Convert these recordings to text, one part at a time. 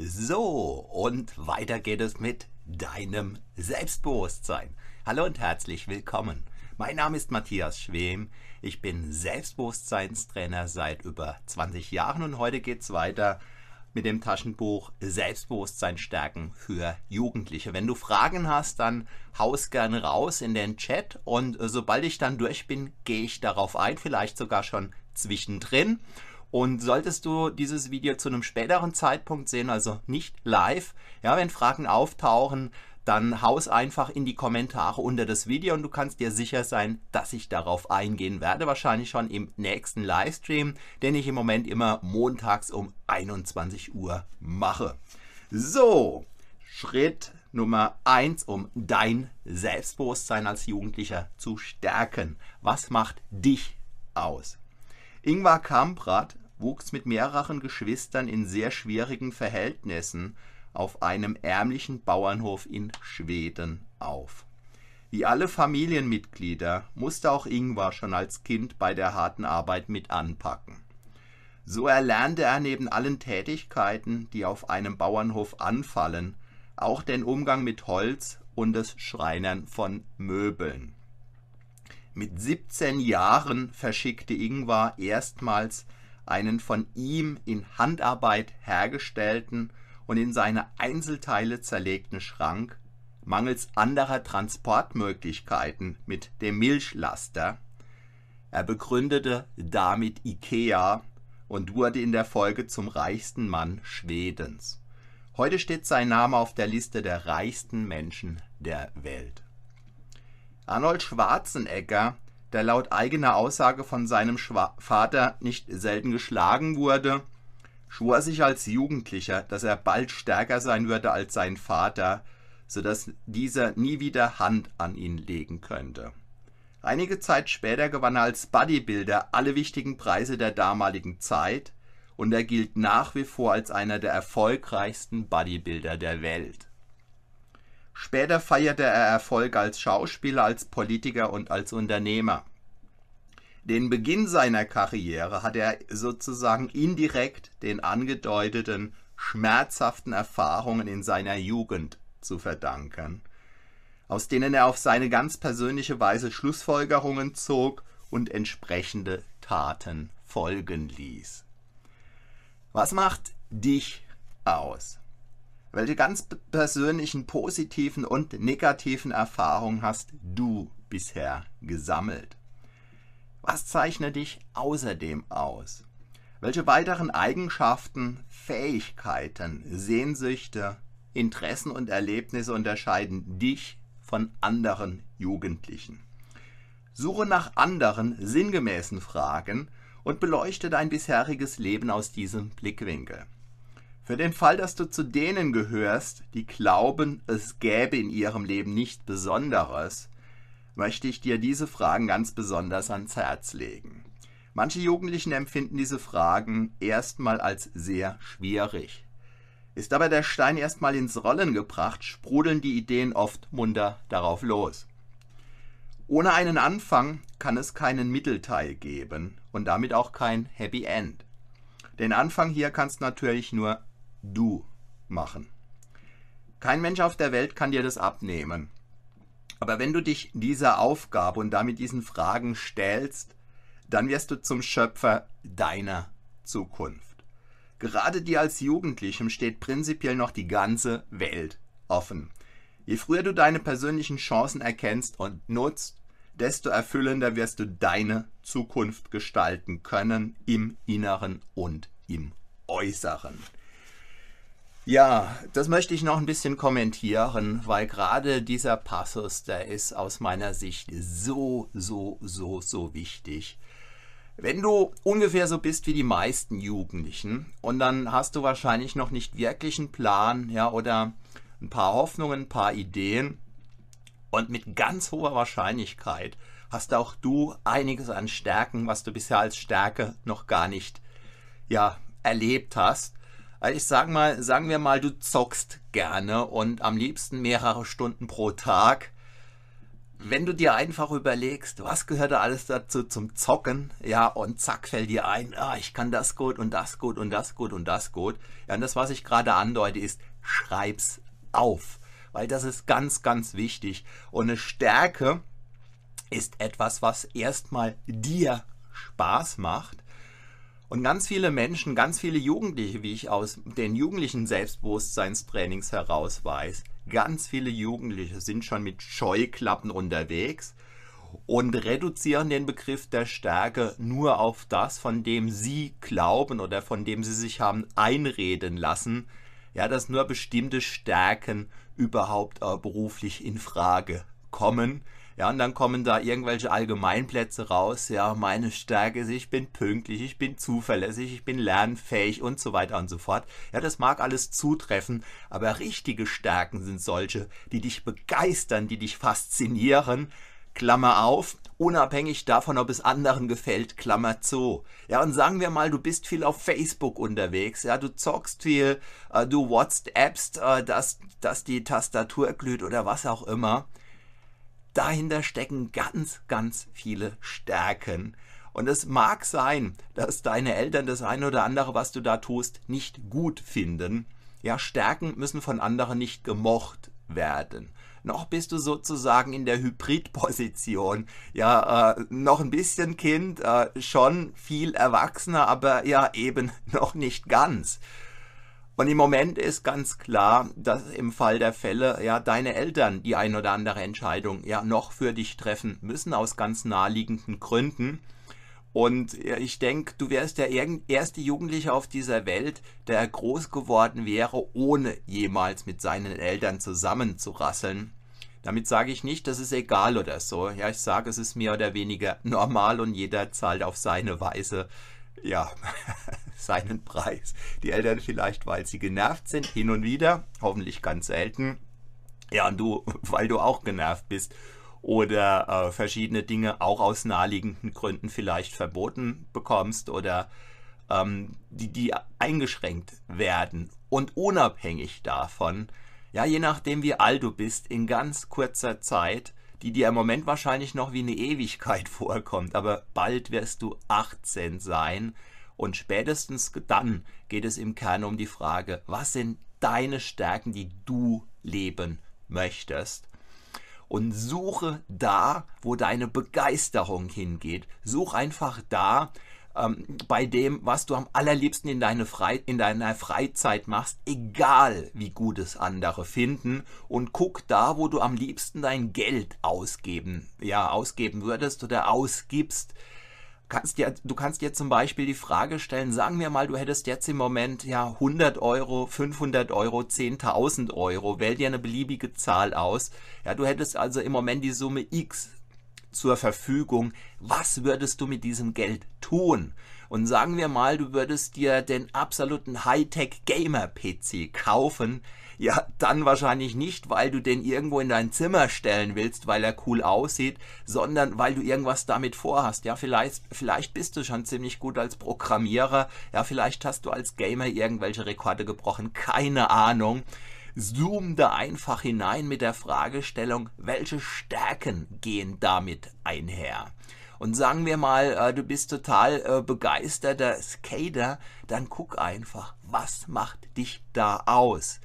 So, und weiter geht es mit deinem Selbstbewusstsein. Hallo und herzlich willkommen. Mein Name ist Matthias Schwem. Ich bin Selbstbewusstseinstrainer seit über 20 Jahren und heute geht es weiter mit dem Taschenbuch Selbstbewusstsein stärken für Jugendliche. Wenn du Fragen hast, dann haus gerne raus in den Chat und sobald ich dann durch bin, gehe ich darauf ein, vielleicht sogar schon zwischendrin. Und solltest du dieses Video zu einem späteren Zeitpunkt sehen, also nicht live, ja, wenn Fragen auftauchen, dann haus einfach in die Kommentare unter das Video und du kannst dir sicher sein, dass ich darauf eingehen werde. Wahrscheinlich schon im nächsten Livestream, den ich im Moment immer montags um 21 Uhr mache. So, Schritt Nummer 1, um dein Selbstbewusstsein als Jugendlicher zu stärken. Was macht dich aus? Ingvar Kamprad wuchs mit mehreren Geschwistern in sehr schwierigen Verhältnissen auf einem ärmlichen Bauernhof in Schweden auf. Wie alle Familienmitglieder musste auch Ingvar schon als Kind bei der harten Arbeit mit anpacken. So erlernte er neben allen Tätigkeiten, die auf einem Bauernhof anfallen, auch den Umgang mit Holz und das Schreinern von Möbeln. Mit 17 Jahren verschickte Ingvar erstmals einen von ihm in Handarbeit hergestellten und in seine Einzelteile zerlegten Schrank mangels anderer Transportmöglichkeiten mit dem Milchlaster. Er begründete damit Ikea und wurde in der Folge zum reichsten Mann Schwedens. Heute steht sein Name auf der Liste der reichsten Menschen der Welt. Arnold Schwarzenegger der laut eigener Aussage von seinem Schwa Vater nicht selten geschlagen wurde, schwor sich als Jugendlicher, dass er bald stärker sein würde als sein Vater, so dass dieser nie wieder Hand an ihn legen könnte. Einige Zeit später gewann er als Bodybuilder alle wichtigen Preise der damaligen Zeit und er gilt nach wie vor als einer der erfolgreichsten Bodybuilder der Welt. Später feierte er Erfolg als Schauspieler, als Politiker und als Unternehmer. Den Beginn seiner Karriere hat er sozusagen indirekt den angedeuteten schmerzhaften Erfahrungen in seiner Jugend zu verdanken, aus denen er auf seine ganz persönliche Weise Schlussfolgerungen zog und entsprechende Taten folgen ließ. Was macht dich aus? Welche ganz persönlichen positiven und negativen Erfahrungen hast du bisher gesammelt? Was zeichnet dich außerdem aus? Welche weiteren Eigenschaften, Fähigkeiten, Sehnsüchte, Interessen und Erlebnisse unterscheiden dich von anderen Jugendlichen? Suche nach anderen sinngemäßen Fragen und beleuchte dein bisheriges Leben aus diesem Blickwinkel. Für den Fall, dass du zu denen gehörst, die glauben, es gäbe in ihrem Leben nichts Besonderes, möchte ich dir diese Fragen ganz besonders ans Herz legen. Manche Jugendlichen empfinden diese Fragen erstmal als sehr schwierig. Ist aber der Stein erstmal ins Rollen gebracht, sprudeln die Ideen oft munter darauf los. Ohne einen Anfang kann es keinen Mittelteil geben und damit auch kein Happy End. Den Anfang hier kannst natürlich nur du machen. Kein Mensch auf der Welt kann dir das abnehmen. Aber wenn du dich dieser Aufgabe und damit diesen Fragen stellst, dann wirst du zum Schöpfer deiner Zukunft. Gerade dir als Jugendlichem steht prinzipiell noch die ganze Welt offen. Je früher du deine persönlichen Chancen erkennst und nutzt, desto erfüllender wirst du deine Zukunft gestalten können im Inneren und im Äußeren. Ja, das möchte ich noch ein bisschen kommentieren, weil gerade dieser Passus, der ist aus meiner Sicht so, so, so, so wichtig. Wenn du ungefähr so bist wie die meisten Jugendlichen und dann hast du wahrscheinlich noch nicht wirklich einen Plan, ja, oder ein paar Hoffnungen, ein paar Ideen und mit ganz hoher Wahrscheinlichkeit hast auch du einiges an Stärken, was du bisher als Stärke noch gar nicht, ja, erlebt hast also ich sag mal, sagen wir mal, du zockst gerne und am liebsten mehrere Stunden pro Tag. wenn du dir einfach überlegst, was gehört da alles dazu zum Zocken, ja, und zack fällt dir ein, ah, ich kann das gut und das gut und das gut und das gut. Ja, und das, was ich gerade andeute, ist, schreib's auf. Weil das ist ganz, ganz wichtig. Und eine Stärke ist etwas, was erstmal dir Spaß macht. Und ganz viele Menschen, ganz viele Jugendliche, wie ich aus den jugendlichen Selbstbewusstseinstrainings heraus weiß, ganz viele Jugendliche sind schon mit Scheuklappen unterwegs und reduzieren den Begriff der Stärke nur auf das, von dem sie glauben oder von dem sie sich haben einreden lassen, ja, dass nur bestimmte Stärken überhaupt äh, beruflich in Frage kommen. Ja, und dann kommen da irgendwelche Allgemeinplätze raus. Ja, meine Stärke ist, ich bin pünktlich, ich bin zuverlässig, ich bin lernfähig und so weiter und so fort. Ja, das mag alles zutreffen, aber richtige Stärken sind solche, die dich begeistern, die dich faszinieren. Klammer auf, unabhängig davon, ob es anderen gefällt, Klammer zu. Ja, und sagen wir mal, du bist viel auf Facebook unterwegs, ja, du zockst viel, äh, du WhatsAppst, äh, dass, dass die Tastatur glüht oder was auch immer dahinter stecken ganz, ganz viele Stärken. Und es mag sein, dass deine Eltern das eine oder andere, was du da tust, nicht gut finden. Ja, Stärken müssen von anderen nicht gemocht werden. Noch bist du sozusagen in der Hybridposition. Ja, äh, noch ein bisschen Kind, äh, schon viel Erwachsener, aber ja eben noch nicht ganz. Und im Moment ist ganz klar, dass im Fall der Fälle ja deine Eltern die ein oder andere Entscheidung ja noch für dich treffen müssen aus ganz naheliegenden Gründen. Und ich denke, du wärst der erste Jugendliche auf dieser Welt, der groß geworden wäre, ohne jemals mit seinen Eltern zusammenzurasseln. Damit sage ich nicht, das ist egal oder so. Ja, ich sage, es ist mehr oder weniger normal und jeder zahlt auf seine Weise ja, seinen Preis. Die Eltern vielleicht, weil sie genervt sind, hin und wieder, hoffentlich ganz selten. Ja, und du, weil du auch genervt bist oder äh, verschiedene Dinge auch aus naheliegenden Gründen vielleicht verboten bekommst oder ähm, die, die eingeschränkt werden. Und unabhängig davon, ja, je nachdem wie alt du bist, in ganz kurzer Zeit die dir im Moment wahrscheinlich noch wie eine Ewigkeit vorkommt, aber bald wirst du 18 sein und spätestens dann geht es im Kern um die Frage, was sind deine Stärken, die du leben möchtest? Und suche da, wo deine Begeisterung hingeht. Such einfach da, ähm, bei dem, was du am allerliebsten in, deine Frei in deiner Freizeit machst, egal wie gut es andere finden. Und guck da, wo du am liebsten dein Geld ausgeben, ja, ausgeben würdest oder ausgibst. Kannst dir, du kannst dir zum Beispiel die Frage stellen, sagen wir mal, du hättest jetzt im Moment ja 100 Euro, 500 Euro, 10.000 Euro, wähl dir eine beliebige Zahl aus. Ja, du hättest also im Moment die Summe X zur Verfügung. Was würdest du mit diesem Geld tun? Und sagen wir mal, du würdest dir den absoluten Hightech Gamer PC kaufen. Ja, dann wahrscheinlich nicht, weil du den irgendwo in dein Zimmer stellen willst, weil er cool aussieht, sondern weil du irgendwas damit vorhast. Ja, vielleicht, vielleicht bist du schon ziemlich gut als Programmierer. Ja, vielleicht hast du als Gamer irgendwelche Rekorde gebrochen. Keine Ahnung zoom da einfach hinein mit der Fragestellung, welche Stärken gehen damit einher? Und sagen wir mal, äh, du bist total äh, begeisterter Skater, dann guck einfach, was macht dich da aus?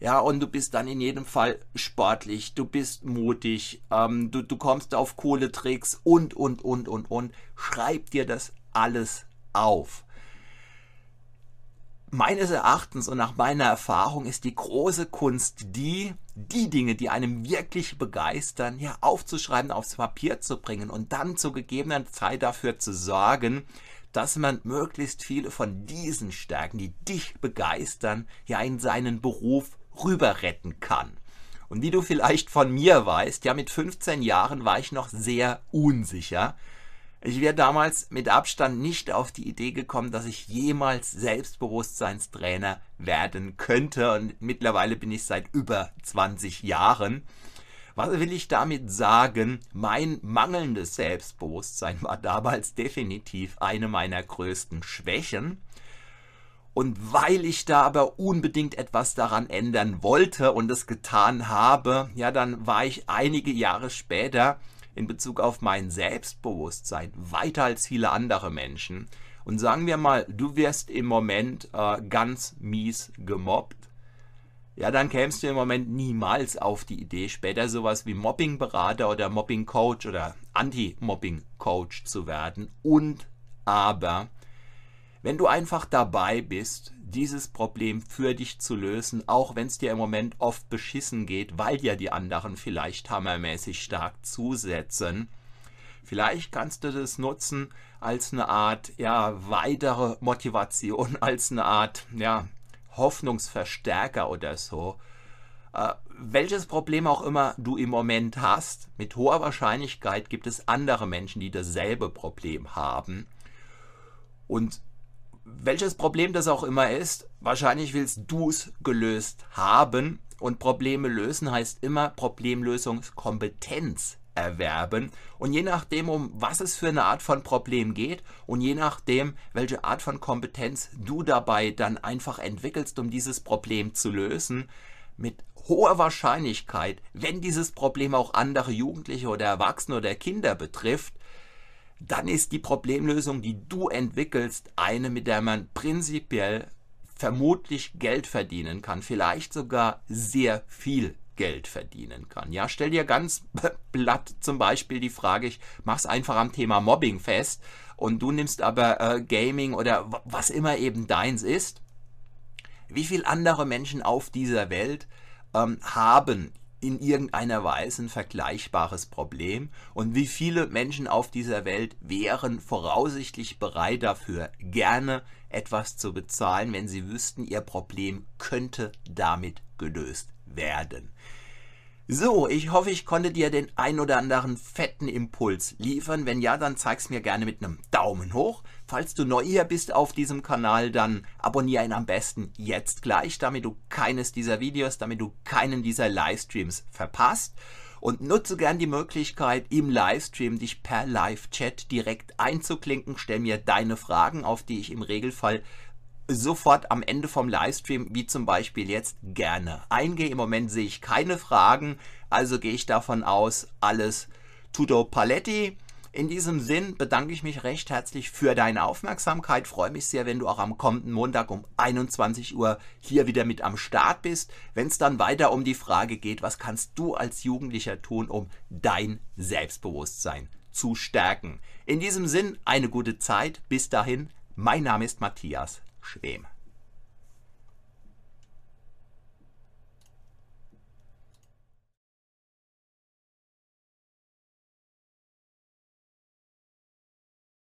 Ja, und du bist dann in jedem Fall sportlich, du bist mutig, ähm, du, du kommst auf coole Tricks und, und, und, und, und. Schreib dir das alles auf meines Erachtens und nach meiner Erfahrung ist die große Kunst die, die Dinge, die einem wirklich begeistern, ja aufzuschreiben, aufs Papier zu bringen und dann zu gegebener Zeit dafür zu sorgen, dass man möglichst viele von diesen Stärken, die dich begeistern, ja in seinen Beruf rüber retten kann. Und wie du vielleicht von mir weißt, ja mit 15 Jahren war ich noch sehr unsicher, ich wäre damals mit Abstand nicht auf die Idee gekommen, dass ich jemals Selbstbewusstseinstrainer werden könnte und mittlerweile bin ich seit über 20 Jahren. Was will ich damit sagen? Mein mangelndes Selbstbewusstsein war damals definitiv eine meiner größten Schwächen. Und weil ich da aber unbedingt etwas daran ändern wollte und es getan habe, ja, dann war ich einige Jahre später in Bezug auf mein Selbstbewusstsein weiter als viele andere Menschen. Und sagen wir mal, du wirst im Moment äh, ganz mies gemobbt. Ja, dann kämst du im Moment niemals auf die Idee, später sowas wie Mobbingberater oder Mobbing-Coach oder Anti-Mobbing-Coach zu werden. Und aber wenn du einfach dabei bist, dieses Problem für dich zu lösen, auch wenn es dir im Moment oft beschissen geht, weil ja die anderen vielleicht hammermäßig stark zusetzen, vielleicht kannst du das nutzen als eine Art ja weitere Motivation, als eine Art ja Hoffnungsverstärker oder so. Äh, welches Problem auch immer du im Moment hast, mit hoher Wahrscheinlichkeit gibt es andere Menschen, die dasselbe Problem haben. Und welches Problem das auch immer ist, wahrscheinlich willst du es gelöst haben. Und Probleme lösen heißt immer Problemlösungskompetenz erwerben. Und je nachdem, um was es für eine Art von Problem geht und je nachdem, welche Art von Kompetenz du dabei dann einfach entwickelst, um dieses Problem zu lösen, mit hoher Wahrscheinlichkeit, wenn dieses Problem auch andere Jugendliche oder Erwachsene oder Kinder betrifft, dann ist die Problemlösung, die du entwickelst, eine, mit der man prinzipiell vermutlich Geld verdienen kann, vielleicht sogar sehr viel Geld verdienen kann. Ja, stell dir ganz platt zum Beispiel die Frage, ich mach's einfach am Thema Mobbing fest und du nimmst aber äh, Gaming oder was immer eben deins ist. Wie viele andere Menschen auf dieser Welt ähm, haben in irgendeiner Weise ein vergleichbares Problem und wie viele Menschen auf dieser Welt wären voraussichtlich bereit dafür, gerne etwas zu bezahlen, wenn sie wüssten, ihr Problem könnte damit gelöst werden. So, ich hoffe, ich konnte dir den ein oder anderen fetten Impuls liefern. Wenn ja, dann zeig's mir gerne mit einem Daumen hoch. Falls du neu hier bist auf diesem Kanal, dann abonniere ihn am besten jetzt gleich, damit du keines dieser Videos, damit du keinen dieser Livestreams verpasst. Und nutze gern die Möglichkeit, im Livestream dich per Live-Chat direkt einzuklinken. Stell mir deine Fragen, auf die ich im Regelfall sofort am Ende vom Livestream, wie zum Beispiel jetzt, gerne eingehe. Im Moment sehe ich keine Fragen, also gehe ich davon aus, alles tutto paletti. In diesem Sinn bedanke ich mich recht herzlich für deine Aufmerksamkeit. Freue mich sehr, wenn du auch am kommenden Montag um 21 Uhr hier wieder mit am Start bist, wenn es dann weiter um die Frage geht, was kannst du als Jugendlicher tun, um dein Selbstbewusstsein zu stärken. In diesem Sinn eine gute Zeit. Bis dahin, mein Name ist Matthias Schwem.